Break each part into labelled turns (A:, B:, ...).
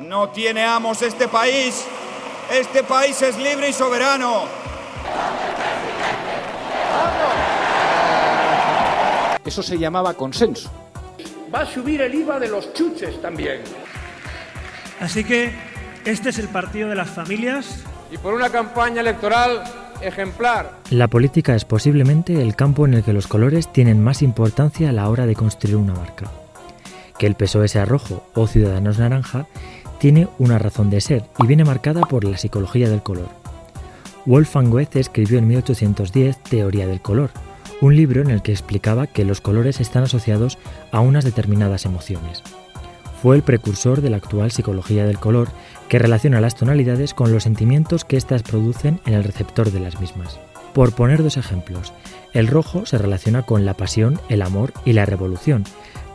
A: No tiene amos este país. Este país es libre y soberano.
B: Eso se llamaba consenso.
C: Va a subir el IVA de los chuches también.
D: Así que este es el partido de las familias.
E: Y por una campaña electoral ejemplar.
F: La política es posiblemente el campo en el que los colores tienen más importancia a la hora de construir una marca. Que el PSOE sea rojo o Ciudadanos naranja tiene una razón de ser y viene marcada por la psicología del color. Wolfgang Goethe escribió en 1810 Teoría del color, un libro en el que explicaba que los colores están asociados a unas determinadas emociones. Fue el precursor de la actual psicología del color que relaciona las tonalidades con los sentimientos que éstas producen en el receptor de las mismas. Por poner dos ejemplos, el rojo se relaciona con la pasión, el amor y la revolución,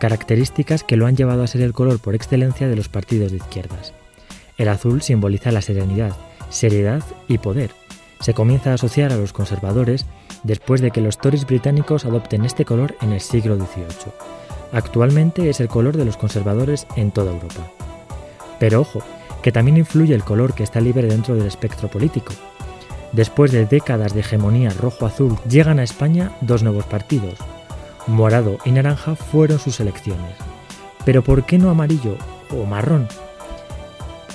F: características que lo han llevado a ser el color por excelencia de los partidos de izquierdas. El azul simboliza la serenidad, seriedad y poder. Se comienza a asociar a los conservadores después de que los Tories británicos adopten este color en el siglo XVIII. Actualmente es el color de los conservadores en toda Europa. Pero ojo, que también influye el color que está libre dentro del espectro político. Después de décadas de hegemonía rojo-azul, llegan a España dos nuevos partidos. Morado y naranja fueron sus elecciones. Pero ¿por qué no amarillo o marrón?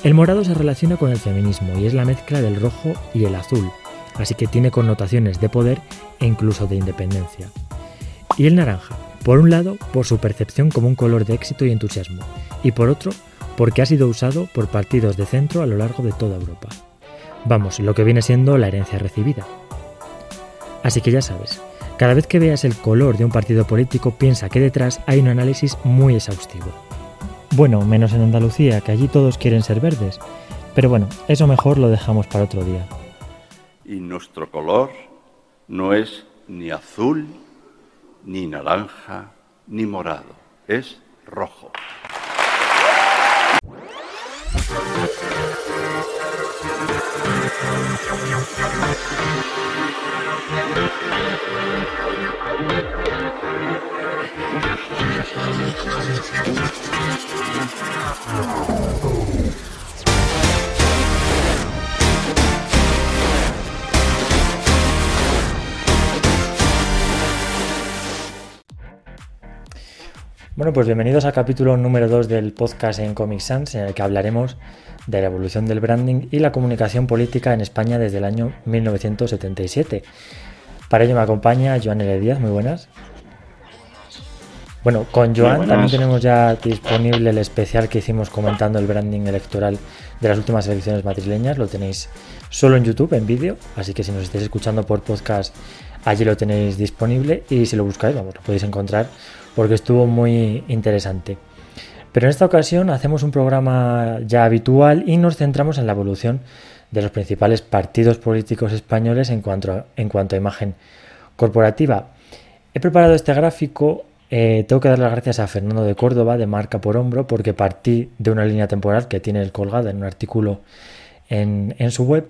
F: El morado se relaciona con el feminismo y es la mezcla del rojo y el azul, así que tiene connotaciones de poder e incluso de independencia. Y el naranja, por un lado, por su percepción como un color de éxito y entusiasmo, y por otro, porque ha sido usado por partidos de centro a lo largo de toda Europa. Vamos, lo que viene siendo la herencia recibida. Así que ya sabes, cada vez que veas el color de un partido político piensa que detrás hay un análisis muy exhaustivo. Bueno, menos en Andalucía, que allí todos quieren ser verdes. Pero bueno, eso mejor lo dejamos para otro día.
G: Y nuestro color no es ni azul, ni naranja, ni morado, es rojo. Oh.
F: Bueno, pues bienvenidos al capítulo número 2 del podcast en Comic Sans, en el que hablaremos de la evolución del branding y la comunicación política en España desde el año 1977. Para ello me acompaña Joan L. Díaz, muy buenas. Bueno, con Joan también tenemos ya disponible el especial que hicimos comentando el branding electoral de las últimas elecciones madrileñas. Lo tenéis solo en YouTube, en vídeo, así que si nos estáis escuchando por podcast, allí lo tenéis disponible y si lo buscáis, vamos, lo podéis encontrar porque estuvo muy interesante. Pero en esta ocasión hacemos un programa ya habitual y nos centramos en la evolución de los principales partidos políticos españoles en cuanto a, imagen corporativa. He preparado este gráfico, eh, tengo que dar las gracias a Fernando de Córdoba de Marca por Hombro porque partí de una línea temporal que tiene colgada en un artículo en su web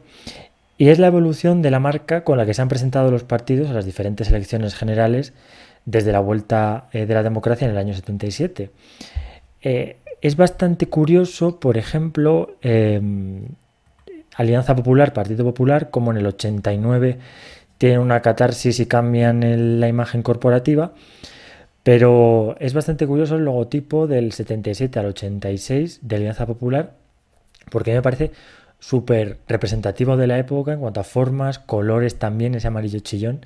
F: y es la evolución de la marca con la que se han presentado los partidos a las diferentes elecciones generales desde la vuelta eh, de la democracia en el año 77. Eh, es bastante curioso, por ejemplo, em, Alianza Popular, Partido Popular, como en el 89 tienen una catarsis y cambian la imagen corporativa, pero es bastante curioso el logotipo del 77 al 86 de Alianza Popular, porque me parece súper representativo de la época en cuanto a formas, colores también, ese amarillo chillón.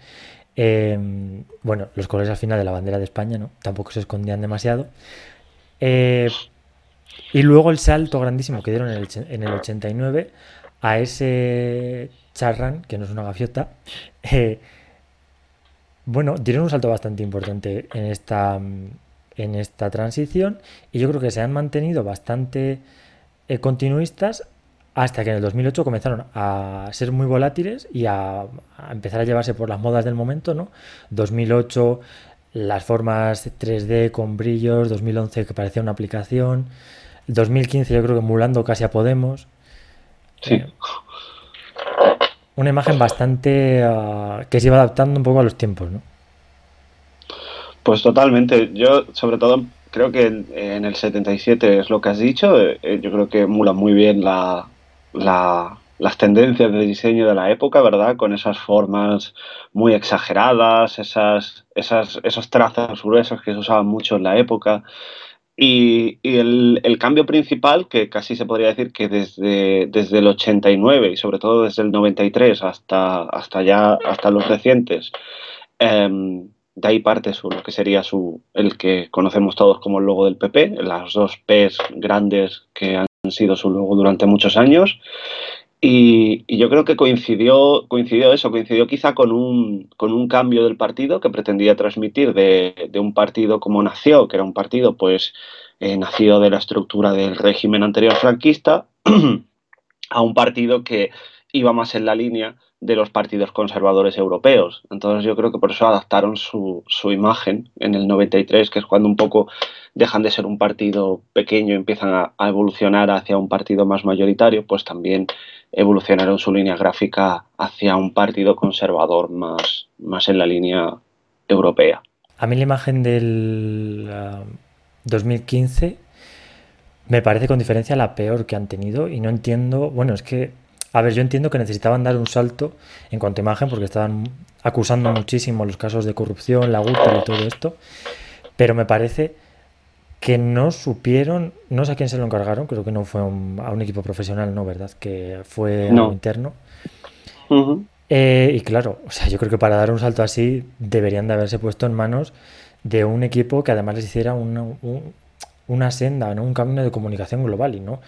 F: Em, bueno, los colores al final de la bandera de España, ¿no? Tampoco se escondían demasiado. Eh, y luego el salto grandísimo que dieron en el, 89 a ese charran, que no es una gaviota, eh, bueno, dieron un salto bastante importante en esta, en esta transición y yo creo que se han mantenido bastante eh, continuistas hasta que en el 2008 comenzaron a ser muy volátiles y a, empezar a llevarse por las modas del momento, ¿no? 2008 las formas 3D con brillos, 2011 que parecía una aplicación, 2015 yo creo que emulando casi a Podemos.
H: Sí.
F: Eh, una imagen bastante ah, que se iba adaptando un poco a los tiempos, ¿no?
H: Pues totalmente. Yo, sobre todo, creo que en el 77 es lo que has dicho. Eh, yo creo que emula muy bien la, las tendencias de diseño de la época, ¿verdad? Con esas formas muy exageradas, esas, esas, esos trazos gruesos que se usaban mucho en la época. Y, el, cambio principal, que casi se podría decir que desde, desde el 89 y sobre todo desde el 93 hasta, hasta ya hasta los recientes, em, de ahí parte su, lo que sería su, el que conocemos todos como el logo del PP, las dos P's grandes que han sido su logo durante muchos años. Y, yo creo que coincidió, coincidió eso, coincidió quizá con un, con un cambio del partido que pretendía transmitir de, de un partido como nació, que era un partido pues eh, nacido de la estructura del régimen anterior franquista, a un partido que iba más en la línea de los partidos conservadores europeos. Entonces yo creo que por eso adaptaron su, su, imagen en el 93, que es cuando un poco dejan de ser un partido pequeño y empiezan a, evolucionar hacia un partido más mayoritario, pues también evolucionaron su línea gráfica hacia un partido conservador más, más en la línea europea.
F: A mí la imagen del 2015 me parece con diferencia la peor que han tenido y no entiendo, bueno, es que a ver, yo entiendo que necesitaban dar un salto en cuanto a imagen porque estaban acusando muchísimo los casos de corrupción, la Gürtel y todo esto, pero me parece que no supieron, no sé a quién se lo encargaron, creo que no fue a un equipo profesional, ¿no? ¿Verdad? Que fue algo interno. Eh, y claro, o sea, yo creo que para dar un salto así deberían de haberse puesto en manos de un equipo que además les hiciera una, una senda, ¿no? un camino de comunicación global y no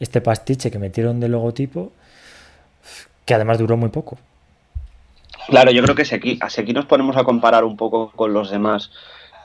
F: este pastiche que metieron de logotipo que además duró muy poco.
H: Claro, yo creo que si aquí, aquí nos ponemos a comparar un poco con los demás,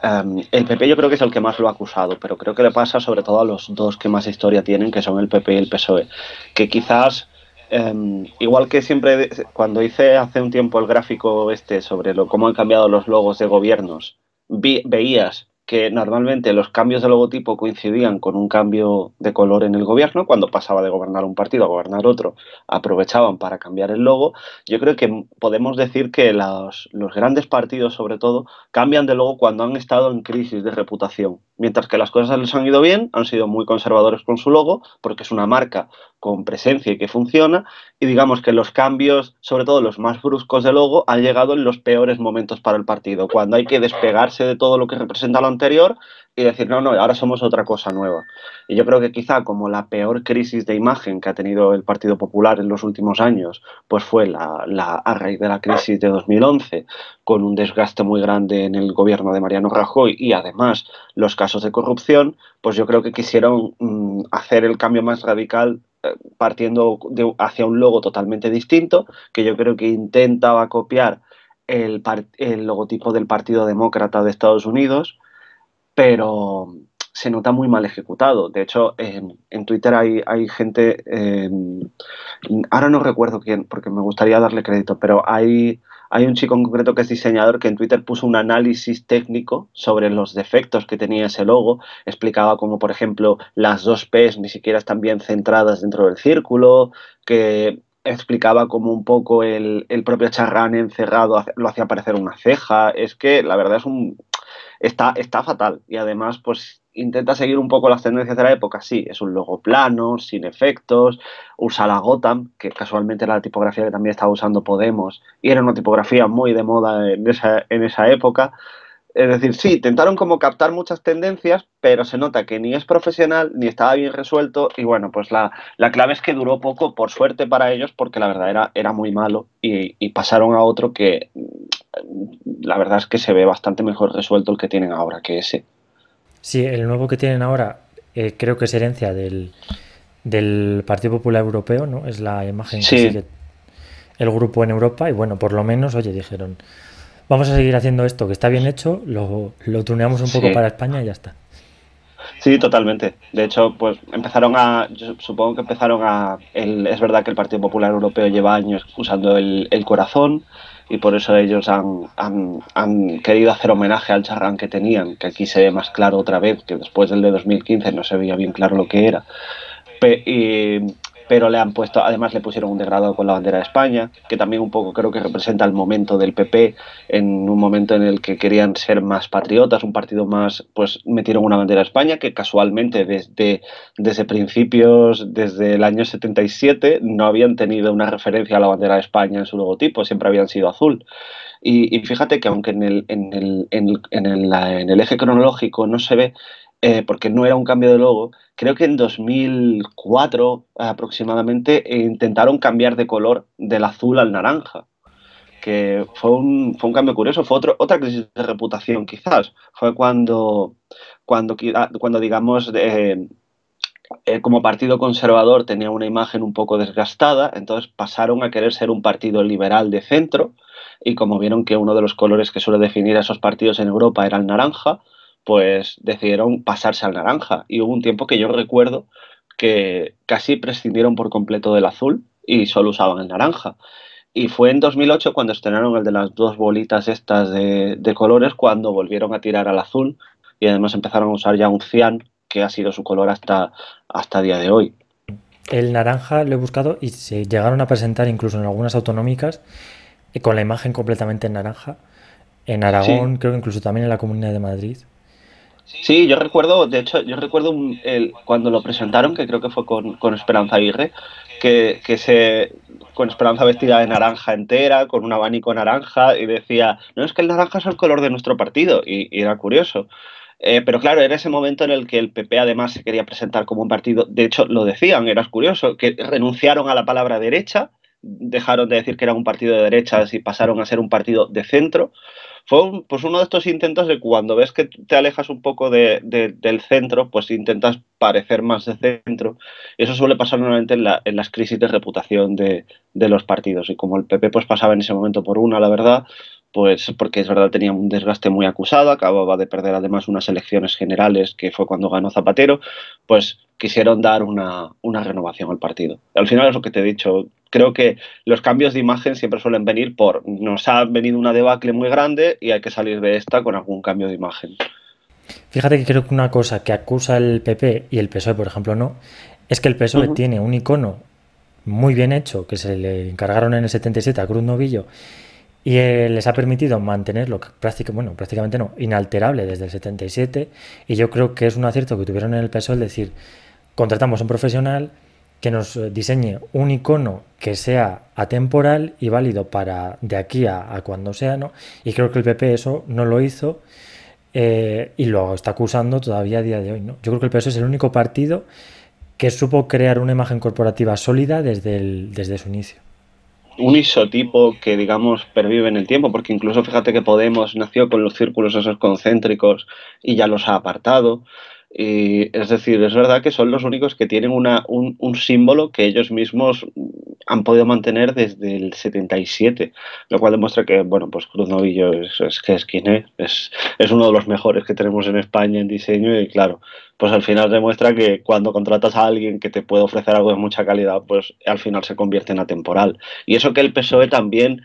H: um, el PP yo creo que es el que más lo ha acusado, pero creo que le pasa sobre todo a los dos que más historia tienen, que son el PP y el PSOE, que quizás, um, igual que siempre, cuando hice hace un tiempo el gráfico este sobre lo, cómo han cambiado los logos de gobiernos, vi, veías que normalmente los cambios de logotipo coincidían con un cambio de color en el gobierno, cuando pasaba de gobernar un partido a gobernar otro, aprovechaban para cambiar el logo. Yo creo que podemos decir que los, los grandes partidos, sobre todo, cambian de logo cuando han estado en crisis de reputación. Mientras que las cosas les han ido bien, han sido muy conservadores con su logo, porque es una marca con presencia y que funciona, y digamos que los cambios, sobre todo los más bruscos de logo, han llegado en los peores momentos para el partido, cuando hay que despegarse de todo lo que representa lo anterior y decir, no, no, ahora somos otra cosa nueva. Y yo creo que quizá como la peor crisis de imagen que ha tenido el Partido Popular en los últimos años, pues fue la, a raíz de la crisis de 2011, con un desgaste muy grande en el gobierno de Mariano Rajoy y además los casos de corrupción, pues yo creo que quisieron mmm, hacer el cambio más radical eh, partiendo hacia un logo totalmente distinto, que yo creo que intentaba copiar el, el, logotipo del Partido Demócrata de Estados Unidos, pero se nota muy mal ejecutado. De hecho, en, Twitter hay, hay gente, eh, ahora no recuerdo quién, porque me gustaría darle crédito, pero hay hay un chico en concreto que es diseñador que en Twitter puso un análisis técnico sobre los defectos que tenía ese logo. Explicaba como, por ejemplo, las dos P's ni siquiera están bien centradas dentro del círculo, que explicaba como un poco el, el propio charrán encerrado lo hacía parecer una ceja. Es que la verdad es un... Está, está fatal y además pues intenta seguir un poco las tendencias de la época, sí, es un logo plano, sin efectos, usa la Gotham, que casualmente era la tipografía que también estaba usando Podemos, y era una tipografía muy de moda en esa, en esa época. Es decir, sí, intentaron como captar muchas tendencias, pero se nota que ni es profesional, ni estaba bien resuelto, y bueno, pues la, la clave es que duró poco, por suerte para ellos, porque la verdad era, era muy malo, y, y pasaron a otro que la verdad es que se ve bastante mejor resuelto el que tienen ahora que ese.
F: Sí, el nuevo que tienen ahora eh, creo que es herencia del, del, Partido Popular Europeo, ¿no? Es la imagen
H: sí.
F: que sigue el grupo en Europa y bueno, por lo menos, oye, dijeron, vamos a seguir haciendo esto que está bien hecho, lo, lo tuneamos un poco
H: Sí.
F: para España y ya está.
H: Sí, totalmente. De hecho, pues empezaron a, yo supongo que empezaron a, el, es verdad que el Partido Popular Europeo lleva años usando el, el corazón y por eso ellos han, han, han, querido hacer homenaje al charrán que tenían, que aquí se ve más claro otra vez, que después del de 2015 no se veía bien claro lo que era. Pe y, pero le han puesto, además le pusieron un degradado con la bandera de España, que también un poco creo que representa el momento del PP, en un momento en el que querían ser más patriotas, un partido más, pues metieron una bandera de España que casualmente desde, desde principios, desde el año 77, no habían tenido una referencia a la bandera de España en su logotipo, siempre habían sido azul. Y, fíjate que aunque en el, en el, en el, en el eje cronológico no se ve, eh, porque no era un cambio de logo, creo que en 2004 aproximadamente eh, intentaron cambiar de color del azul al naranja que fue un, fue un cambio curioso, fue otro, otra crisis de reputación quizás, fue cuando, cuando, cuando digamos, eh, como partido conservador tenía una imagen un poco desgastada, entonces pasaron a querer ser un partido liberal de centro y como vieron que uno de los colores que suele definir a esos partidos en Europa era el naranja, pues decidieron pasarse al naranja. Y hubo un tiempo que yo recuerdo que casi prescindieron por completo del azul y solo usaban el naranja. Y fue en 2008 cuando estrenaron el de las dos bolitas estas de, colores, cuando volvieron a tirar al azul y además empezaron a usar ya un cian, que ha sido su color hasta, hasta día de hoy.
F: El naranja lo he buscado y se llegaron a presentar incluso en algunas autonómicas eh, con la imagen completamente en naranja. En Aragón, creo que incluso también en la Comunidad de Madrid.
H: Sí, yo recuerdo, de hecho, yo recuerdo el, cuando lo presentaron, que creo que fue con, con Esperanza Aguirre, que, que, se con Esperanza vestida de naranja entera, con un abanico naranja, y decía, no, es que el naranja es el color de nuestro partido, y, era curioso. Eh, pero claro, era ese momento en el que el PP además se quería presentar como un partido, de hecho lo decían, era curioso, que renunciaron a la palabra derecha, dejaron de decir que era un partido de derechas y pasaron a ser un partido de centro, fue pues uno de estos intentos de cuando ves que te alejas un poco de, del centro, pues intentas parecer más de centro. Eso suele pasar normalmente en, la, en las crisis de reputación de, de, los partidos. Y como el PP pues pasaba en ese momento por una, la verdad, pues porque es verdad tenía un desgaste muy acusado, acababa de perder además unas elecciones generales que fue cuando ganó Zapatero, pues quisieron dar una, una renovación al partido. Al final es lo que te he dicho, creo que los cambios de imagen siempre suelen venir por nos ha venido una debacle muy grande y hay que salir de esta con algún cambio de imagen.
F: Fíjate que creo que una cosa que acusa el PP y el PSOE, por ejemplo, no, es que el PSOE tiene un icono muy bien hecho que se le encargaron en el 77 a Cruz Novillo y eh, les ha permitido mantenerlo prácticamente, bueno, prácticamente no, inalterable desde el 77 y yo creo que es un acierto que tuvieron en el PSOE el decir, contratamos a un profesional, que nos eh, diseñe un icono que sea atemporal y válido para de aquí a, cuando sea, ¿no? Y creo que el PP eso no lo hizo eh, y lo está acusando todavía a día de hoy, ¿no? Yo creo que el PS es el único partido que supo crear una imagen corporativa sólida desde, desde su inicio.
H: Un isotipo que, digamos, pervive en el tiempo, porque incluso fíjate que Podemos nació con los círculos esos concéntricos y ya los ha apartado. Y, es decir, es verdad que son los únicos que tienen una, un, símbolo que ellos mismos han podido mantener desde el 77, lo cual demuestra que, bueno, pues Cruz Novillo es, es, es quien es, es uno de los mejores que tenemos en España en diseño y claro, pues al final demuestra que cuando contratas a alguien que te puede ofrecer algo de mucha calidad, pues al final se convierte en atemporal. Y eso que el PSOE también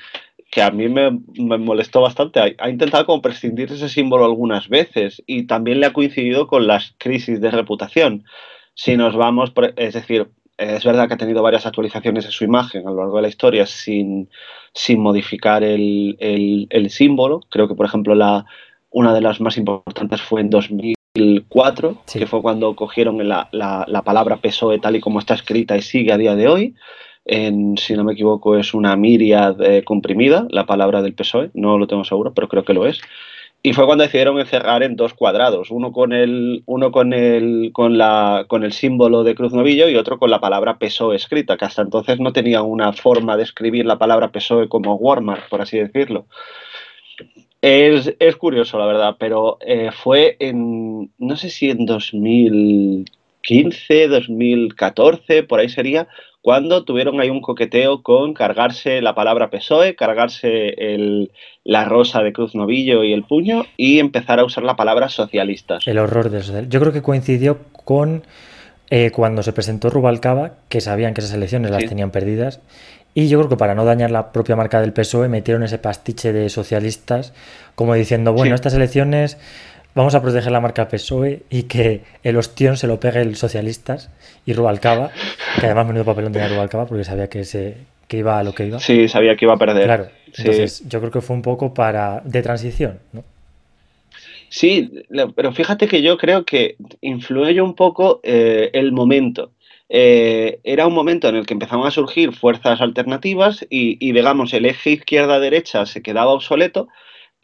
H: que a mí me, molestó bastante. Ha, intentado como prescindir de ese símbolo algunas veces y también le ha coincidido con las crisis de reputación. Si nos vamos, es decir, es verdad que ha tenido varias actualizaciones de su imagen a lo largo de la historia sin, sin modificar el, el, símbolo. Creo que, por ejemplo, la, una de las más importantes fue en 2004, que fue cuando cogieron la, la, la palabra PSOE tal y como está escrita y sigue a día de hoy si no me equivoco, es una miria comprimida, la palabra del PSOE, no lo tengo seguro, pero creo que lo es. Y fue cuando decidieron encerrar en dos cuadrados, uno con el, uno con el, con la, con el símbolo de Cruz Novillo y otro con la palabra PSOE escrita, que hasta entonces no tenía una forma de escribir la palabra PSOE como Walmart, por así decirlo. Es, es curioso, la verdad, pero eh, fue en, no sé si en 2015, 2014, por ahí sería, cuando tuvieron ahí un coqueteo con cargarse la palabra PSOE, cargarse el, la rosa de Cruz Novillo y el puño y empezar a usar la palabra socialistas.
F: El horror de eso. Yo creo que coincidió con eh, cuando se presentó Rubalcaba, que sabían que esas elecciones las tenían perdidas. Y yo creo que para no dañar la propia marca del PSOE metieron ese pastiche de socialistas como diciendo, bueno, estas elecciones vamos a proteger la marca PSOE y que el ostión se lo pegue el socialistas y Rubalcaba, que además menudo papelón tenía Rubalcaba porque sabía que se que iba a lo que iba.
H: Sí, sabía que iba a perder.
F: Claro. Entonces, yo creo que fue un poco para de transición, ¿no?
H: Sí, pero fíjate que yo creo que influye un poco eh, el momento. Eh, era un momento en el que empezaban a surgir fuerzas alternativas y, digamos, el eje izquierda-derecha se quedaba obsoleto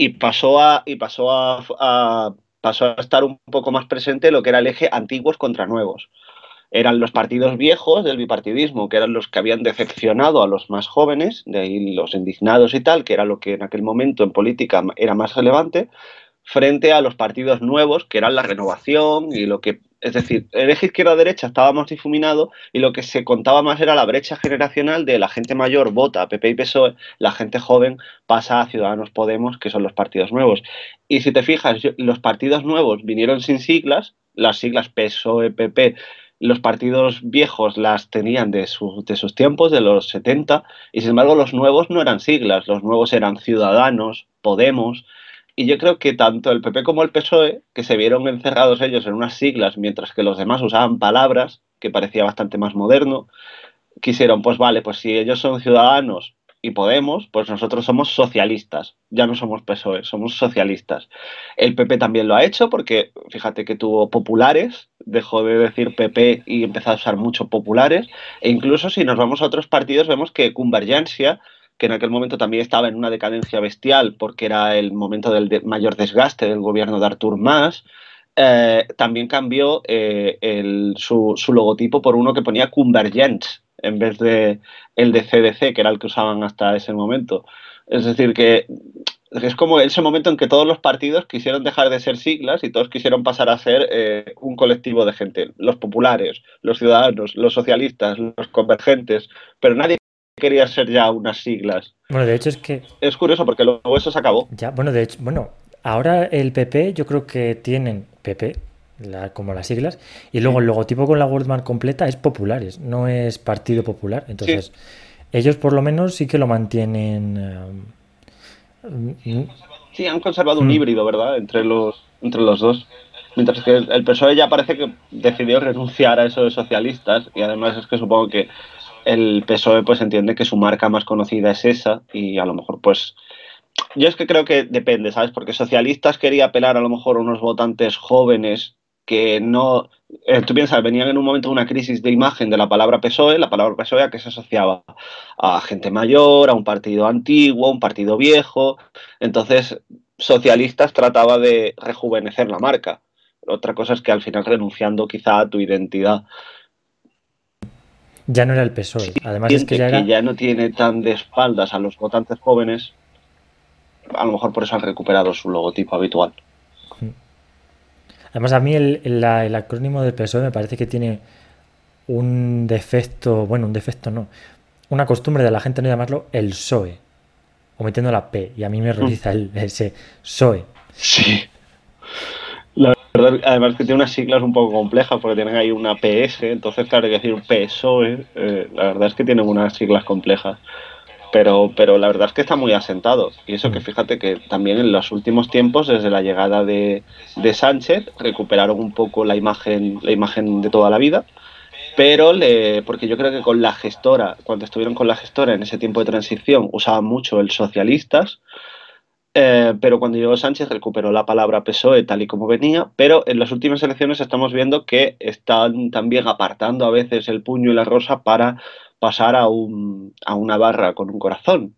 H: y pasó a, y pasó a, pasó a estar un poco más presente lo que era el eje antiguos contra nuevos. Eran los partidos viejos del bipartidismo, que eran los que habían decepcionado a los más jóvenes, de ahí los indignados y tal, que era lo que en aquel momento en política era más relevante, frente a los partidos nuevos, que eran la renovación y lo que, es decir, el eje izquierda-derecha estaba más difuminado y lo que se contaba más era la brecha generacional de la gente mayor vota a PP y PSOE, la gente joven pasa a Ciudadanos Podemos, que son los partidos nuevos. Y si te fijas, los partidos nuevos vinieron sin siglas, las siglas PSOE, PP, los partidos viejos las tenían de, de, sus tiempos, de los 70, y sin embargo los nuevos no eran siglas, los nuevos eran Ciudadanos, Podemos, y yo creo que tanto el PP como el PSOE, que se vieron encerrados ellos en unas siglas, mientras que los demás usaban palabras, que parecía bastante más moderno, quisieron, pues vale, pues si ellos son ciudadanos y Podemos, pues nosotros somos socialistas, ya no somos PSOE, somos socialistas. El PP también lo ha hecho porque fíjate que tuvo populares, dejó de decir PP y empezó a usar mucho populares, e incluso si nos vamos a otros partidos vemos que Convergencia, que en aquel momento también estaba en una decadencia bestial porque era el momento del mayor desgaste del gobierno de Artur Mas, eh, también cambió eh, su, su logotipo por uno que ponía Convergence en vez de el de CDC, que era el que usaban hasta ese momento. Es decir, que es como ese momento en que todos los partidos quisieron dejar de ser siglas y todos quisieron pasar a ser eh, un colectivo de gente, los populares, los ciudadanos, los socialistas, los convergentes, pero nadie quería ser ya unas siglas.
F: Bueno, de hecho es que...
H: Es curioso porque luego eso se acabó.
F: Ya, bueno, de hecho, bueno, ahora el PP yo creo que tienen PP, como las siglas, y luego el logotipo con la Wordmark completa es populares, no es Partido Popular. Entonces, ellos por lo menos sí que lo mantienen.
H: Eh, sí, han conservado un mm. híbrido, ¿verdad? Entre los, entre los dos. Mientras que el PSOE ya parece que decidió renunciar a eso de socialistas, y además es que supongo que el PSOE pues entiende que su marca más conocida es esa, y a lo mejor pues yo es que creo que depende, ¿sabes? Porque socialistas quería apelar a lo mejor a unos votantes jóvenes que no, eh, tú piensas, venían en un momento de una crisis de imagen de la palabra PSOE, la palabra PSOE a que se asociaba a gente mayor, a un partido antiguo, a un partido viejo, entonces socialistas trataba de rejuvenecer la marca. Otra cosa es que al final renunciando quizá a tu identidad.
F: Ya no era el PSOE, además es que ya,
H: que ya no tiene tan de espaldas a los votantes jóvenes, a lo mejor por eso han recuperado su logotipo habitual.
F: Además, a mí el, acrónimo del PSOE me parece que tiene un defecto, bueno, un defecto no, una costumbre de la gente no llamarlo el PSOE, omitiendo la P, y a mí me realiza el, ese PSOE.
H: Sí. Además que tiene unas siglas un poco complejas porque tienen ahí una PS, entonces claro, hay que decir PSOE, eh, la verdad es que tienen unas siglas complejas. Pero, pero la verdad es que está muy asentado. Y eso que mm. fíjate que también en los últimos tiempos, desde la llegada de, de Sánchez, recuperaron un poco la imagen, la imagen de toda la vida. Pero le, porque yo creo que con la gestora, cuando estuvieron con la gestora en ese tiempo de transición, usaban mucho el socialistas. Eh, pero cuando llegó Sánchez recuperó la palabra PSOE tal y como venía, pero en las últimas elecciones estamos viendo que están también apartando a veces el puño y la rosa para pasar a, un, a una barra con un corazón.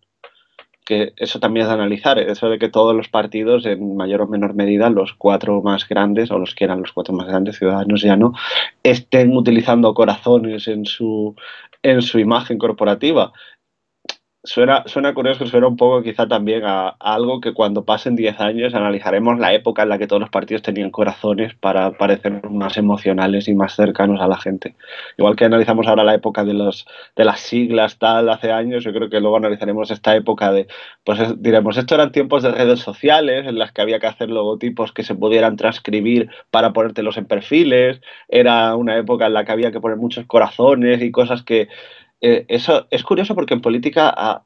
H: Que eso también es de analizar, eso de que todos los partidos, en mayor o menor medida, los cuatro más grandes, o los que eran los cuatro más grandes, ciudadanos ya no, estén utilizando corazones en su, en su imagen corporativa. Suena, suena curioso, suena un poco quizá también a, algo que cuando pasen 10 años analizaremos la época en la que todos los partidos tenían corazones para parecer más emocionales y más cercanos a la gente. Igual que analizamos ahora la época de, los, de las siglas tal hace años, yo creo que luego analizaremos esta época de, pues diremos, esto eran tiempos de redes sociales en las que había que hacer logotipos que se pudieran transcribir para ponértelos en perfiles, era una época en la que había que poner muchos corazones y cosas que eh, eso es curioso porque en política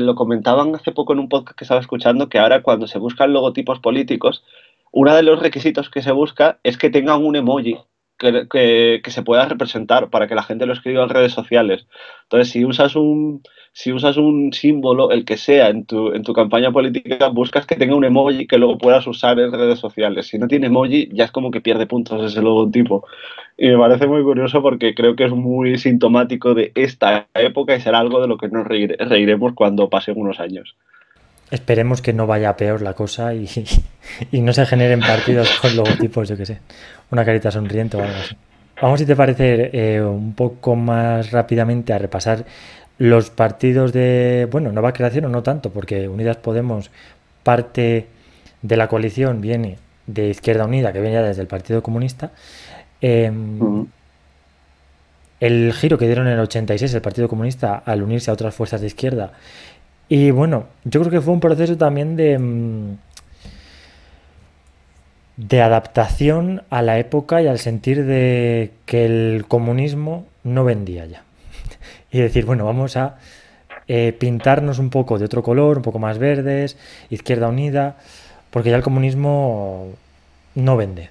H: lo comentaban hace poco en un podcast que estaba escuchando que ahora cuando se buscan logotipos políticos uno de los requisitos que se busca es que tengan un emoji que, se pueda representar para que la gente lo escriba en redes sociales. Entonces, si usas un, si usas un símbolo, el que sea, en tu, en tu campaña política, buscas que tenga un emoji que luego puedas usar en redes sociales. Si no tiene emoji, ya es como que pierde puntos ese logotipo. Y me parece muy curioso porque creo que es muy sintomático de esta época y será algo de lo que nos reiremos cuando pasen unos años.
F: Esperemos que no vaya peor la cosa y, y no se generen partidos con logotipos, yo que sé, una carita sonriente o algo así. Vamos, si te parece, eh, un poco más rápidamente a repasar los partidos de, bueno, nueva creación o no tanto, porque Unidas Podemos, parte de la coalición viene de Izquierda Unida, que viene ya desde el Partido Comunista. Em, el giro que dieron en el 86 el Partido Comunista al unirse a otras fuerzas de izquierda y bueno, yo creo que fue un proceso también de, mm, de adaptación a la época y al sentir de que el comunismo no vendía ya. y decir, bueno, vamos a eh, pintarnos un poco de otro color, un poco más verdes, izquierda unida, porque ya el comunismo no vende.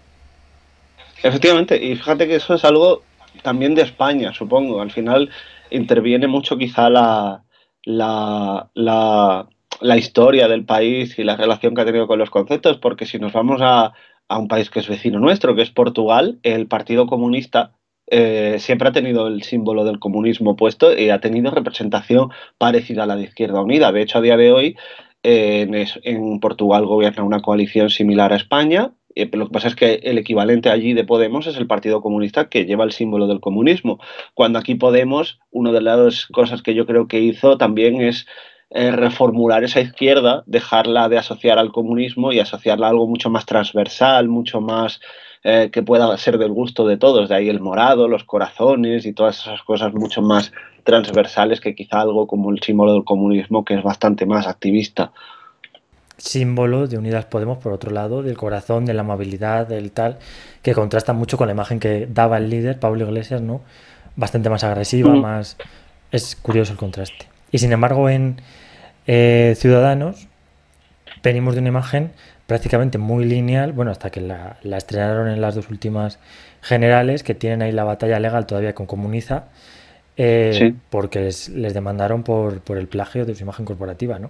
H: Efectivamente, y fíjate que eso es algo también de España, supongo. Al final interviene mucho quizá la, la, la, la, historia del país y la relación que ha tenido con los conceptos, porque si nos vamos a, a un país que es vecino nuestro, que es Portugal, el Partido Comunista eh, siempre ha tenido el símbolo del comunismo puesto y ha tenido representación parecida a la de Izquierda Unida. De hecho, a día de hoy en, en, Portugal gobierna una coalición similar a España eh, lo que pasa es que el equivalente allí de Podemos es el Partido Comunista que lleva el símbolo del comunismo. Cuando aquí Podemos, una de las cosas que yo creo que hizo también es eh, reformular esa izquierda, dejarla de asociar al comunismo y asociarla a algo mucho más transversal, mucho más eh, que pueda ser del gusto de todos. De ahí el morado, los corazones y todas esas cosas mucho más transversales que quizá algo como el símbolo del comunismo que es bastante más activista
F: símbolo de Unidas Podemos, por otro lado, del corazón, de la amabilidad, del tal, que contrasta mucho con la imagen que daba el líder, Pablo Iglesias, ¿no? Bastante más agresiva, más... Es curioso el contraste. Y sin embargo, en eh, Ciudadanos venimos de una imagen prácticamente muy lineal, bueno, hasta que la, estrenaron en las dos últimas generales, que tienen ahí la batalla legal todavía con Comuniza, eh, porque les, les demandaron por, por el plagio de su imagen corporativa, ¿no?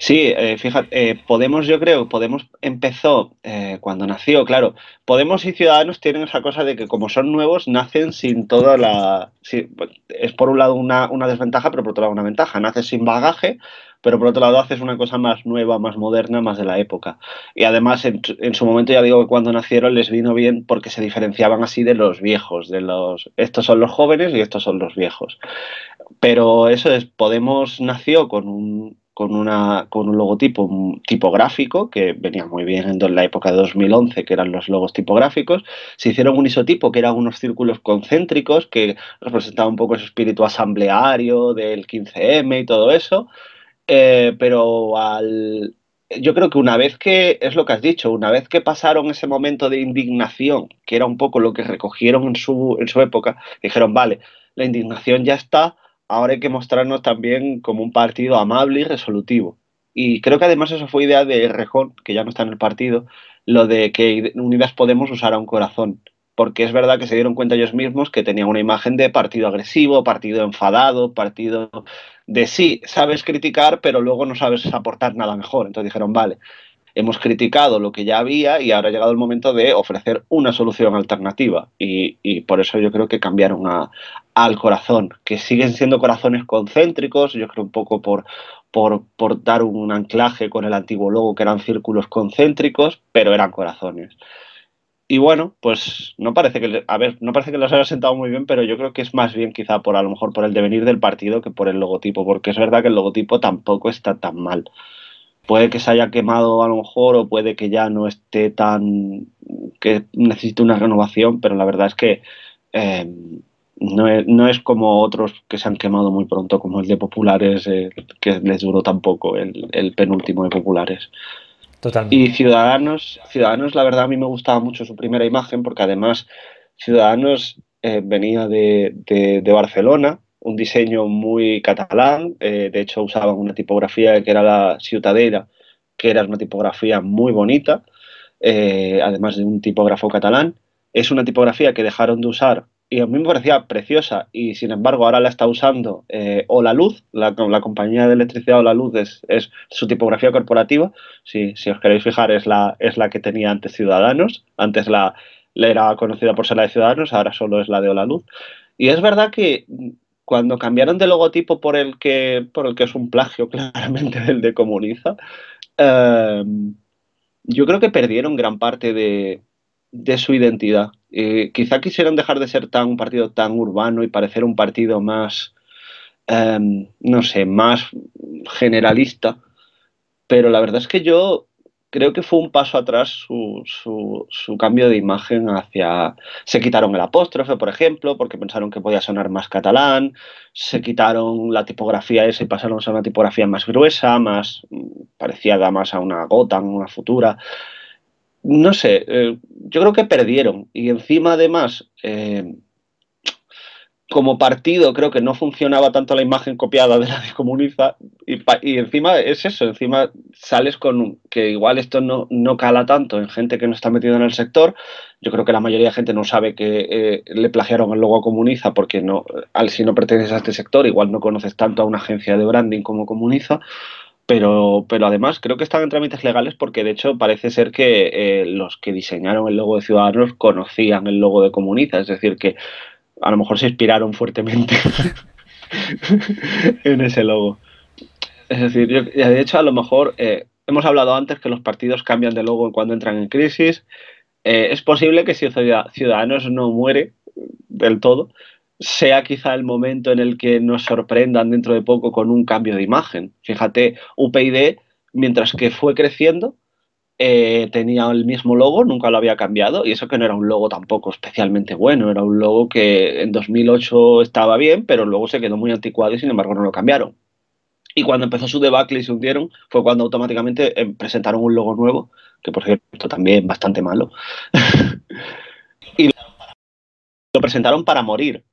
H: Sí, eh, fíjate, eh, Podemos, yo creo, Podemos empezó eh, cuando nació, claro. Podemos y Ciudadanos tienen esa cosa de que como son nuevos, nacen sin toda la... es por un lado una, desventaja, pero por otro lado una ventaja. Naces sin bagaje, pero por otro lado haces una cosa más nueva, más moderna, más de la época. Y además, en, en, su momento ya digo que cuando nacieron les vino bien porque se diferenciaban así de los viejos, de los... Estos son los jóvenes y estos son los viejos. Pero eso es, Podemos nació con un, con, una, con un logotipo tipográfico que venía muy bien en la época de 2011, que eran los logos tipográficos. Se hicieron un isotipo que eran unos círculos concéntricos que representaban un poco ese espíritu asambleario del 15M y todo eso. Eh, pero al, yo creo que una vez que, es lo que has dicho, una vez que pasaron ese momento de indignación, que era un poco lo que recogieron en su, en su época, dijeron, vale, la indignación ya está, ahora hay que mostrarnos también como un partido amable y resolutivo. Y creo que además eso fue idea de Rejón, que ya no está en el partido, lo de que Unidas Podemos usara un corazón. Porque es verdad que se dieron cuenta ellos mismos que tenían una imagen de partido agresivo, partido enfadado, partido de sí, sabes criticar, pero luego no sabes aportar nada mejor. Entonces dijeron, vale, hemos criticado lo que ya había y ahora ha llegado el momento de ofrecer una solución alternativa. Y, por eso yo creo que cambiaron al corazón, que siguen siendo corazones concéntricos, yo creo un poco por, por, por, dar un anclaje con el antiguo logo, que eran círculos concéntricos, pero eran corazones. Y bueno, pues no parece que, a ver, no parece que los haya sentado muy bien, pero yo creo que es más bien quizá por a lo mejor por el devenir del partido que por el logotipo, porque es verdad que el logotipo tampoco está tan mal puede que se haya quemado a lo mejor o puede que ya no esté tan que necesite una renovación, pero la verdad es que eh, no, es, como otros que se han quemado muy pronto, como el de Populares, eh, que les duró tampoco el, el penúltimo de Populares.
F: Totalmente.
H: Y Ciudadanos, Ciudadanos, la verdad a mí me gustaba mucho su primera imagen porque además Ciudadanos eh, venía de, de Barcelona, un diseño muy catalán, eh, de hecho usaban una tipografía que era la ciutadela, que era una tipografía muy bonita, eh, además de un tipógrafo catalán. Es una tipografía que dejaron de usar y a mí me parecía preciosa y sin embargo ahora la está usando eh, O La Luz, la, compañía de electricidad O La Luz es, es su tipografía corporativa, si, si, os queréis fijar es la, es la que tenía antes Ciudadanos, antes la, la, era conocida por ser la de Ciudadanos, ahora solo es la de O La Luz. Y es verdad que cuando cambiaron de logotipo por el que, por el que es un plagio claramente del de Comuniza, eh, yo creo que perdieron gran parte de, de su identidad. Eh, quizá quisieran dejar de ser tan un partido tan urbano y parecer un partido más, eh, no sé, más generalista, pero la verdad es que yo creo que fue un paso atrás su, su, su, cambio de imagen hacia... Se quitaron el apóstrofe, por ejemplo, porque pensaron que podía sonar más catalán, se quitaron la tipografía esa y pasaron a una tipografía más gruesa, más parecida más a una Gotham, una futura no sé, eh, yo creo que perdieron. Y encima, además, eh, como partido, creo que no funcionaba tanto la imagen copiada de la de Comuniza. Y, encima es eso, encima sales con que igual esto no, no, cala tanto en gente que no está metida en el sector. Yo creo que la mayoría de gente no sabe que eh, le plagiaron el logo a Comuniza porque no, al, si no perteneces a este sector, igual no conoces tanto a una agencia de branding como Comuniza. Pero, pero además creo que están en trámites legales porque de hecho parece ser que eh, los que diseñaron el logo de Ciudadanos conocían el logo de Comuniza, es decir, que a lo mejor se inspiraron fuertemente en ese logo. Es decir, yo, de hecho a lo mejor eh, hemos hablado antes que los partidos cambian de logo cuando entran en crisis. Eh, es posible que si Ciudadanos no muere del todo, sea quizá el momento en el que nos sorprendan dentro de poco con un cambio de imagen. Fíjate, UPyD, mientras que fue creciendo, eh, tenía el mismo logo, nunca lo había cambiado, y eso que no era un logo tampoco especialmente bueno, era un logo que en 2008 estaba bien, pero luego se quedó muy anticuado y sin embargo no lo cambiaron. Y cuando empezó su debacle y se hundieron, fue cuando automáticamente eh, presentaron un logo nuevo, que por cierto también bastante malo. y lo presentaron para morir,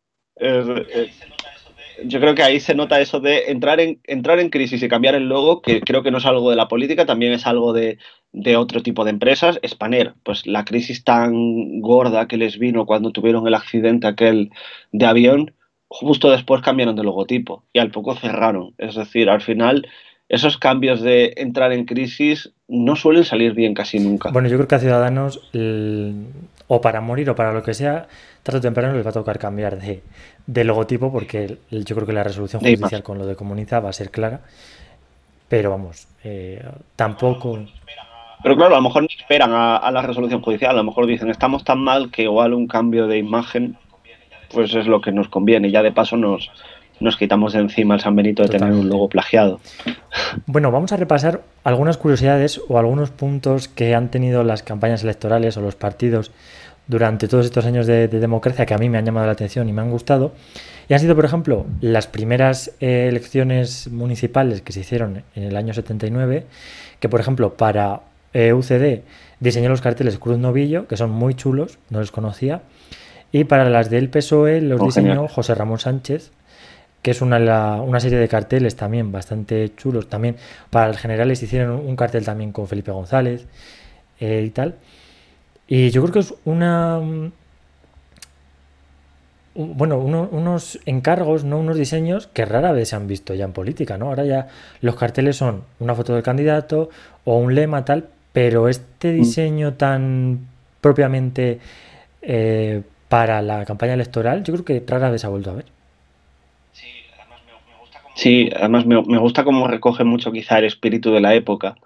H: yo creo que ahí se nota eso de entrar en, entrar en crisis y cambiar el logo, que creo que no es algo de la política, también es algo de, de otro tipo de empresas. Spanair, pues la crisis tan gorda que les vino cuando tuvieron el accidente aquel de avión, justo después cambiaron de logotipo y al poco cerraron. Es decir, al final esos cambios de entrar en crisis no suelen salir bien casi nunca.
F: Bueno, yo creo que a Ciudadanos, o para morir o para lo que sea, tarde o temprano les va a tocar cambiar de, de logotipo porque yo creo que la resolución judicial con lo de Comuniza va a ser clara. Pero vamos, eh, tampoco...
H: Pero claro, a lo mejor no esperan a, a, la resolución judicial, a lo mejor dicen estamos tan mal que igual un cambio de imagen pues es lo que nos conviene. Y ya de paso nos, nos quitamos de encima el San Benito de Totalmente. tener un logo plagiado.
F: Bueno, vamos a repasar algunas curiosidades o algunos puntos que han tenido las campañas electorales o los partidos durante todos estos años de, de, democracia que a mí me han llamado la atención y me han gustado. Y han sido, por ejemplo, las primeras eh, elecciones municipales que se hicieron en el año 79, que por ejemplo para eh, UCD diseñó los carteles Cruz Novillo, que son muy chulos, no los conocía, y para las del PSOE los oh, diseñó genial. José Ramón Sánchez, que es una, la, una, serie de carteles también bastante chulos. También para los generales hicieron un cartel también con Felipe González eh, y tal. Y yo creo que es una. Bueno, uno, unos encargos, no unos diseños que rara vez se han visto ya en política, ¿no? Ahora ya los carteles son una foto del candidato o un lema tal, pero este diseño tan propiamente eh, para la campaña electoral, yo creo que rara vez se ha vuelto a ver.
H: Sí, además me, me gusta cómo recoge mucho quizá el espíritu de la época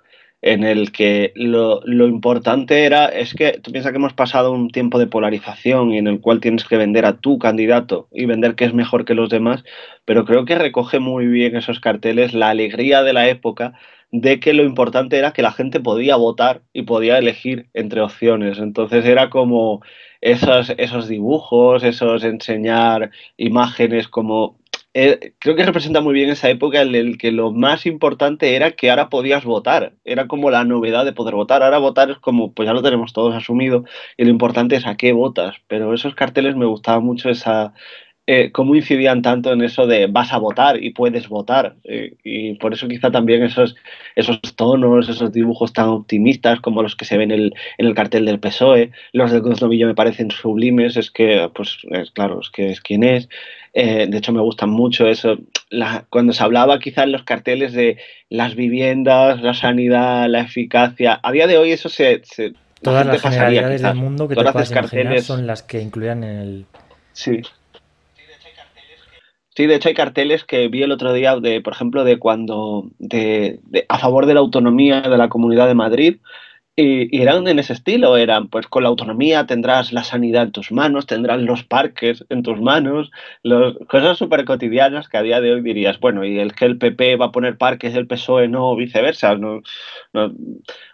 H: en el que lo, lo, importante era, es que tú piensas que hemos pasado un tiempo de polarización y en el cual tienes que vender a tu candidato y vender que es mejor que los demás, pero creo que recoge muy bien esos carteles la alegría de la época de que lo importante era que la gente podía votar y podía elegir entre opciones. Entonces era como esos, esos dibujos, esos enseñar imágenes como eh, creo que representa muy bien esa época en la que lo más importante era que ahora podías votar. Era como la novedad de poder votar. Ahora votar es como, pues ya lo tenemos todos asumido y lo importante es a qué votas. Pero esos carteles me gustaba mucho esa, eh, cómo incidían tanto en eso de vas a votar y puedes votar. Eh, y por eso quizá también esos, esos tonos, esos dibujos tan optimistas como los que se ven en el cartel del PSOE, los de Cruz me parecen sublimes, es que, pues, es, claro, es que es quien es. Eh, de hecho, me gustan mucho eso. cuando se hablaba quizá en los carteles de las viviendas, la sanidad, la eficacia, a día de hoy eso se...
F: Todas las generalidades del mundo que te puedas imaginar son las que incluían en el...
H: Sí, Sí, de hecho hay carteles que vi el otro día de, por ejemplo, de cuando de, a favor de la autonomía de la Comunidad de Madrid y, eran en ese estilo, eran pues con la autonomía tendrás la sanidad en tus manos, tendrás los parques en tus manos, los, cosas súper cotidianas que a día de hoy dirías, bueno, y el que el PP va a poner parques, el PSOE no, viceversa. No,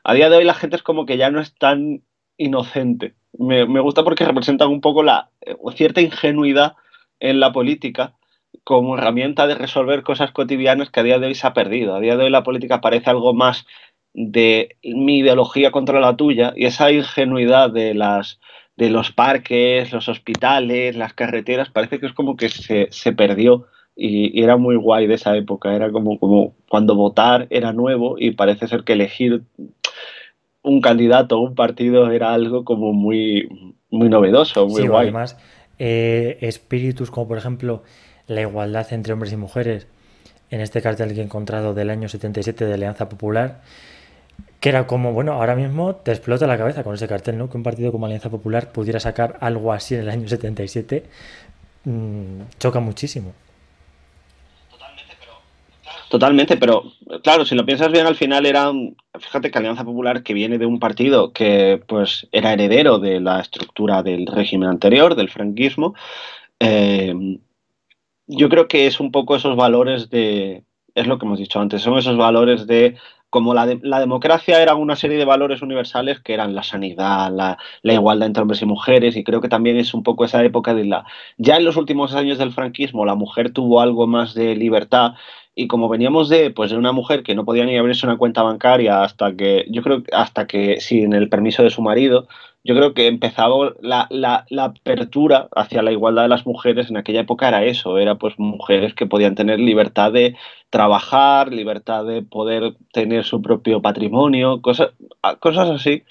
H: A día de hoy la gente es como que ya no es tan inocente. Me, me gusta porque representan un poco la eh, cierta ingenuidad en la política como herramienta de resolver cosas cotidianas que a día de hoy se ha perdido. A día de hoy la política parece algo más de mi ideología contra la tuya y esa ingenuidad de las de los parques, los hospitales, las carreteras, parece que es como que se, se perdió y, era muy guay de esa época. Era como, como cuando votar era nuevo y parece ser que elegir un candidato o un partido era algo como muy, muy novedoso, muy guay.
F: Además, eh, espíritus como por ejemplo la igualdad entre hombres y mujeres, en este cartel que he encontrado del año 77 de Alianza Popular, que era como, bueno, ahora mismo te explota la cabeza con ese cartel, ¿no? Que un partido como Alianza Popular pudiera sacar algo así en el año 77, mm, choca muchísimo.
H: Totalmente, pero claro, si lo piensas bien, al final era, fíjate que Alianza Popular, que viene de un partido que pues era heredero de la estructura del régimen anterior, del franquismo, eh, yo creo que es un poco esos valores de, es lo que hemos dicho antes, son esos valores de, como la, la democracia era una serie de valores universales que eran la sanidad, la, la, igualdad entre hombres y mujeres, y creo que también es un poco esa época de la... Ya en los últimos años del franquismo la mujer tuvo algo más de libertad y como veníamos de pues de una mujer que no podía ni abrirse una cuenta bancaria hasta que yo creo hasta que sin el permiso de su marido yo creo que empezaba la, la, apertura hacia la igualdad de las mujeres en aquella época era eso, era pues mujeres que podían tener libertad de trabajar, libertad de poder tener su propio patrimonio, cosas, cosas así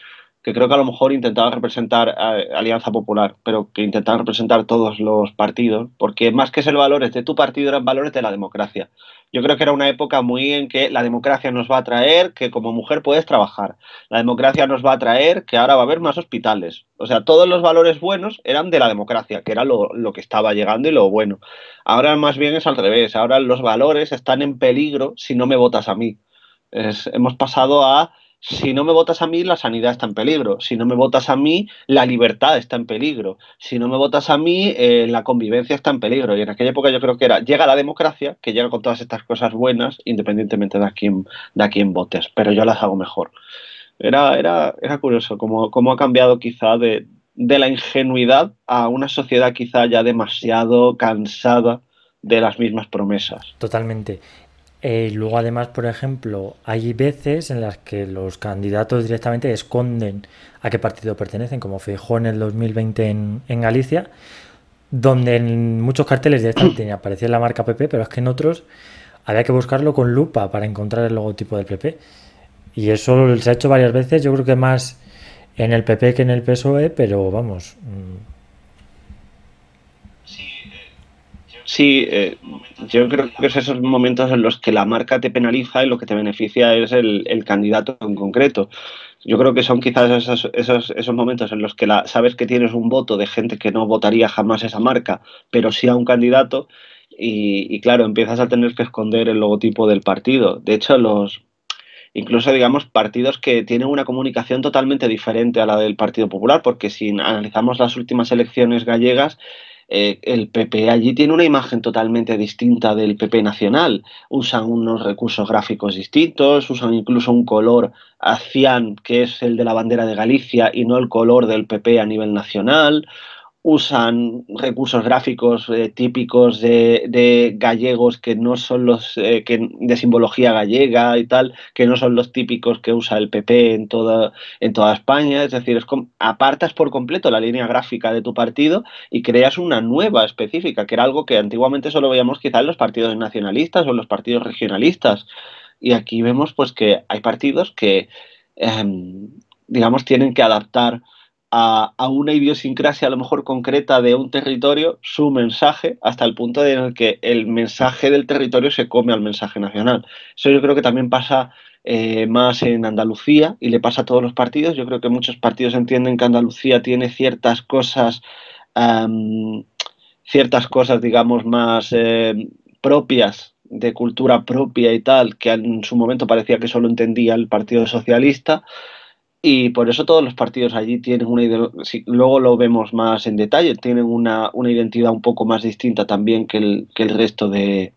H: que creo que a lo mejor intentaba representar Alianza Popular, pero que intentaba representar todos los partidos, porque más que ser valores de tu partido eran valores de la democracia. Yo creo que era una época muy en que la democracia nos va a traer que como mujer puedes trabajar, la democracia nos va a traer que ahora va a haber más hospitales. O sea, todos los valores buenos eran de la democracia, que era lo, lo que estaba llegando y lo bueno. Ahora más bien es al revés, ahora los valores están en peligro si no me votas a mí. hemos pasado a si no me votas a mí, la sanidad está en peligro. Si no me votas a mí, la libertad está en peligro. Si no me votas a mí, eh, la convivencia está en peligro. Y en aquella época yo creo que era, llega la democracia, que llega con todas estas cosas buenas, independientemente de a quién, de a quién votes, pero yo las hago mejor. Era, era, era curioso cómo, cómo ha cambiado quizá de, de la ingenuidad a una sociedad quizá ya demasiado cansada de las mismas promesas.
F: Totalmente. Eh, luego, además, por ejemplo, hay veces en las que los candidatos directamente esconden a qué partido pertenecen, como Feijóo en el 2020 en, en Galicia, donde en muchos carteles directamente aparecía la marca PP, pero es que en otros había que buscarlo con lupa para encontrar el logotipo del PP. Y eso se ha hecho varias veces, yo creo que más en el PP que en el PSOE, pero vamos, mm,
H: Sí, eh, yo creo que es esos momentos en los que la marca te penaliza y lo que te beneficia es el, candidato en concreto. Yo creo que son quizás esos, esos, esos momentos en los que la, sabes que tienes un voto de gente que no votaría jamás esa marca, pero sí a un candidato y, y claro, empiezas a tener que esconder el logotipo del partido. De hecho, los, incluso digamos partidos que tienen una comunicación totalmente diferente a la del Partido Popular, porque si analizamos las últimas elecciones gallegas, eh, el PP allí tiene una imagen totalmente distinta del PP nacional. Usan unos recursos gráficos distintos, usan incluso un color acián que es el de la bandera de Galicia y no el color del PP a nivel nacional. Usan recursos gráficos eh, típicos de, gallegos que no son los que de simbología gallega y tal, que no son los típicos que usa el PP en toda, en toda España. Es decir, es apartas por completo la línea gráfica de tu partido y creas una nueva específica, que era algo que antiguamente solo veíamos quizá en los partidos nacionalistas o en los partidos regionalistas. Y aquí vemos pues que hay partidos que em, digamos tienen que adaptar a, una idiosincrasia a lo mejor concreta de un territorio su mensaje hasta el punto de en el que el mensaje del territorio se come al mensaje nacional. Eso yo creo que también pasa eh, más en Andalucía y le pasa a todos los partidos. Yo creo que muchos partidos entienden que Andalucía tiene ciertas cosas, ciertas cosas, digamos, más eh, propias de cultura propia y tal, que en su momento parecía que solo entendía el Partido Socialista y por eso todos los partidos allí tienen una si, luego lo vemos más en detalle, tienen una, identidad un poco más distinta también que el, que el resto de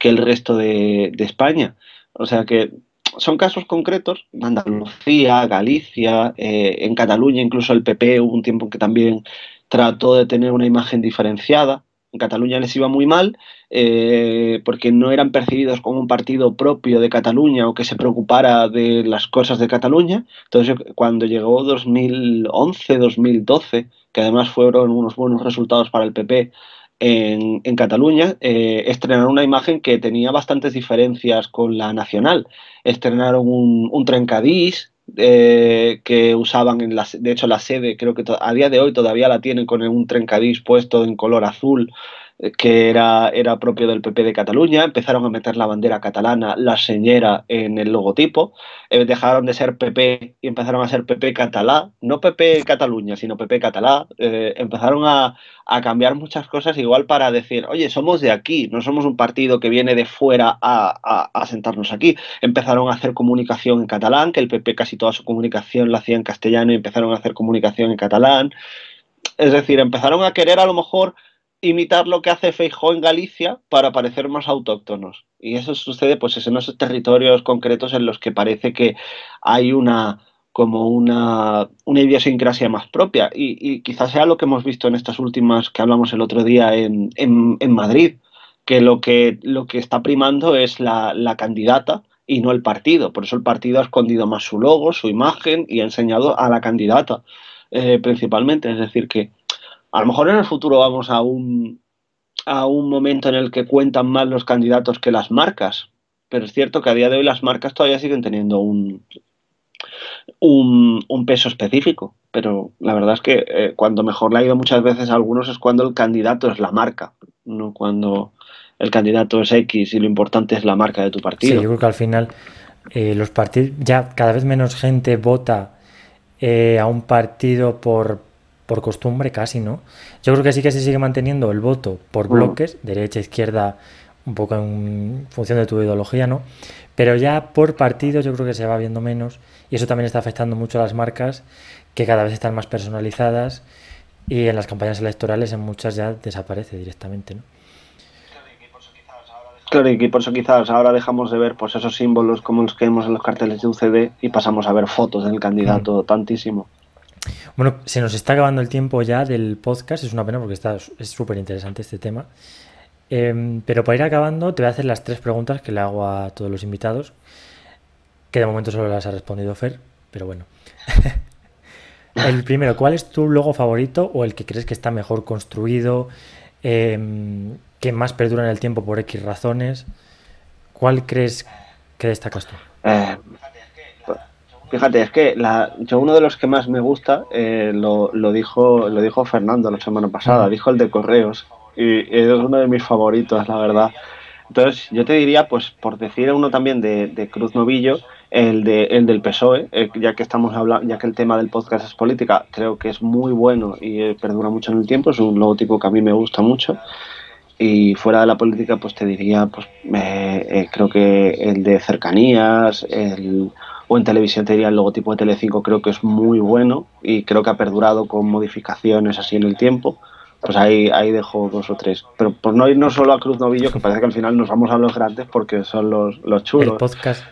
H: que el resto de, España. O sea que son casos concretos, Andalucía, Galicia, eh, en Cataluña incluso el PP hubo un tiempo que también trató de tener una imagen diferenciada, en Cataluña les iba muy mal eh, porque no eran percibidos como un partido propio de Cataluña o que se preocupara de las cosas de Cataluña. Entonces, cuando llegó 2011, 2012, que además fueron unos buenos resultados para el PP en, Cataluña, eh, estrenaron una imagen que tenía bastantes diferencias con la nacional. Estrenaron un, un trencadís, eh, que usaban en la, de hecho la sede creo que a día de hoy todavía la tienen con un trencadís puesto en color azul que era, era propio del PP de Cataluña, empezaron a meter la bandera catalana, la señera en el logotipo, eh, dejaron de ser PP y empezaron a ser PP catalá, no PP Cataluña, sino PP catalá, eh, empezaron a, cambiar muchas cosas igual para decir, oye, somos de aquí, no somos un partido que viene de fuera a, a sentarnos aquí. Empezaron a hacer comunicación en catalán, que el PP casi toda su comunicación la hacía en castellano y empezaron a hacer comunicación en catalán. Es decir, empezaron a querer a lo mejor imitar lo que hace Feijó en Galicia para parecer más autóctonos. Y eso sucede pues en esos territorios concretos en los que parece que hay una como una, una idiosincrasia más propia. Y, quizás sea lo que hemos visto en estas últimas que hablamos el otro día en, Madrid, que lo, que lo que está primando es la, candidata y no el partido. Por eso el partido ha escondido más su logo, su imagen y ha enseñado a la candidata eh, principalmente. Es decir, que a lo mejor en el futuro vamos a un, a un momento en el que cuentan más los candidatos que las marcas, pero es cierto que a día de hoy las marcas todavía siguen teniendo un, un, peso específico, pero la verdad es que eh, cuando mejor le ha ido muchas veces a algunos es cuando el candidato es la marca, no cuando el candidato es X y lo importante es la marca de tu partido.
F: Sí, yo creo que al final eh, los partidos, ya cada vez menos gente vota eh, a un partido por, por costumbre casi, ¿no? Yo creo que sí que se sigue manteniendo el voto por mm. bloques, derecha, izquierda, un poco en función de tu ideología, ¿no? Pero ya por partidos yo creo que se va viendo menos y eso también está afectando mucho a las marcas que cada vez están más personalizadas y en las campañas electorales en muchas ya desaparece directamente, ¿no?
H: Claro, y por eso quizás ahora dejamos de ver pues esos símbolos como los que vemos en los carteles de UCD y pasamos a ver fotos del candidato mm. tantísimo.
F: Bueno, se nos está acabando el tiempo ya del podcast, es una pena porque está, es súper interesante este tema. Em, pero para ir acabando, te voy a hacer las tres preguntas que le hago a todos los invitados, que de momento solo las ha respondido Fer, pero bueno. el primero, ¿cuál es tu logo favorito o el que crees que está mejor construido, em, que más perdura en el tiempo por X razones? ¿Cuál crees que destacas tú?
H: Eh, Fíjate, es que la, yo uno de los que más me gusta eh, lo, lo, dijo, lo dijo Fernando la semana pasada, dijo el de correos, y es uno de mis favoritos, la verdad. Entonces, yo te diría, pues por decir uno también de, Cruz Novillo, el, de, el del PSOE, eh, ya que estamos hablando, ya que el tema del podcast es política, creo que es muy bueno y eh, perdura mucho en el tiempo, es un logotipo que a mí me gusta mucho. Y fuera de la política, pues te diría, pues creo que el de cercanías, el o en televisión te diría el logotipo de Telecinco creo que es muy bueno y creo que ha perdurado con modificaciones así en el tiempo. Pues ahí, ahí dejo dos o tres. Pero por no irnos solo a Cruz Novillo, que parece que al final nos vamos a los grandes porque son los, los chulos.
F: El podcast,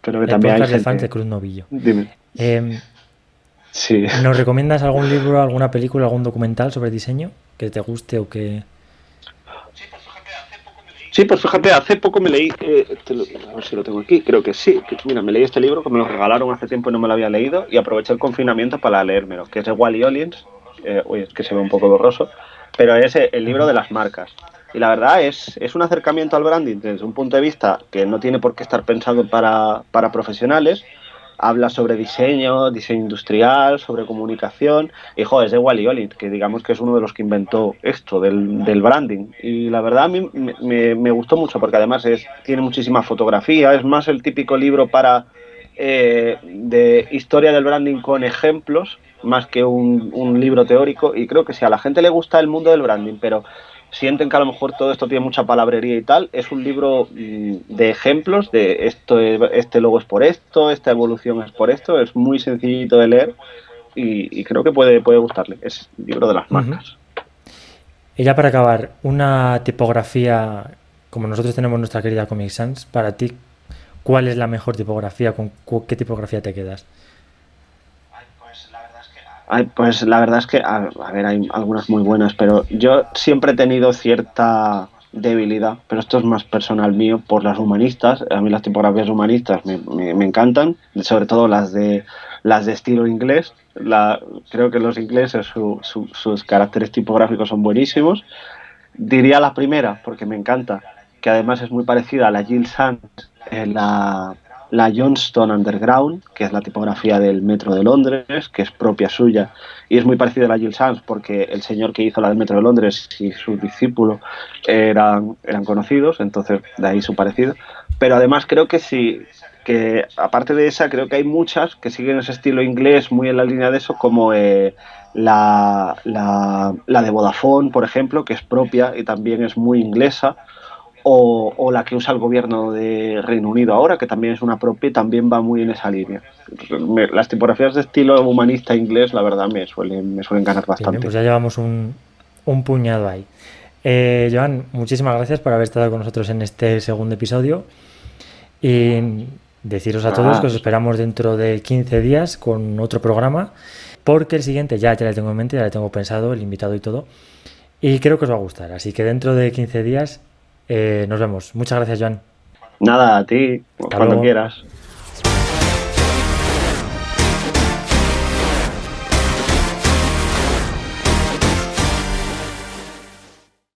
H: pero que también
F: hay de fans de Cruz Novillo.
H: Dime.
F: Em,
H: Sí.
F: ¿Nos recomiendas algún libro, alguna película, algún documental sobre diseño que te guste o que...
H: Sí, pues fíjate, hace poco me leí, eh, este a ver si lo tengo aquí, creo que sí. que- mira, me leí este libro que me lo regalaron hace tiempo y no me lo había leído y aproveché el confinamiento para leérmelo, que es de Wally Ollins. Eh, uy, es que se ve un poco borroso, pero es eh, el libro de las marcas. Y la verdad es, es un acercamiento al branding desde un punto de vista que no tiene por qué estar pensado para, para profesionales. Habla sobre diseño, diseño industrial, sobre comunicación. Y joder, es de Wally Ollins, que digamos que es uno de los que inventó esto del, del branding. Y la verdad a me, gustó mucho porque además es, tiene muchísima fotografía. Es más el típico libro para eh, de historia del branding con ejemplos, más que un, un libro teórico. Y creo que si a la gente le gusta el mundo del branding, pero sienten que a lo mejor todo esto tiene mucha palabrería y tal, es un libro mm, de ejemplos, de esto es- este logo es por esto, esta evolución es por esto, es muy sencillito de leer y, y creo que puede, puede gustarle. Es el libro de las marcas.
F: Y ya para acabar, una tipografía, como nosotros tenemos nuestra querida Comic Sans, para ti, ¿cuál es la mejor tipografía? ¿Con qué tipografía te quedas?
H: Pues la verdad es que, a, ver, hay algunas muy buenas, pero yo siempre he tenido cierta debilidad, pero esto es más personal mío, por las humanistas. A mí las tipografías humanistas me, me- encantan, sobre todo las de las de estilo inglés. La, creo que los ingleses, su- su- sus caracteres tipográficos son buenísimos. Diría la primera, porque me encanta, que además es muy parecida a la Jill Sands, eh, la, la Johnston Underground, que es la tipografía del Metro de Londres, que es propia suya, y es muy parecida a la Jill Sands porque el señor que hizo la del Metro de Londres y su discípulo eran, eran conocidos, entonces de ahí su parecido. Pero además creo que sí, que aparte de esa, creo que hay muchas que siguen ese estilo inglés muy en la línea de eso, como eh, la, la, la de Vodafone, por ejemplo, que es propia y también es muy inglesa, o, o la que usa el gobierno de Reino Unido ahora, que también es una propia y también va muy en esa línea. Las tipografías de estilo humanista inglés, la verdad, me suelen, me suelen ganar
F: Bien,
H: bastante.
F: pues ya llevamos un, un puñado ahí. Eh, Joan, muchísimas gracias por haber estado con nosotros en este segundo episodio. Y deciros a todos
H: Ah.
F: que os esperamos dentro de 15 días con otro programa, porque el siguiente ya, ya le tengo en mente, ya le tengo pensado, el invitado y todo. Y creo que os va a gustar. Así que dentro de 15 días eh, nos vemos. Muchas gracias, Joan.
H: Nada, a ti,
F: Hasta
H: cuando
F: luego.
H: quieras.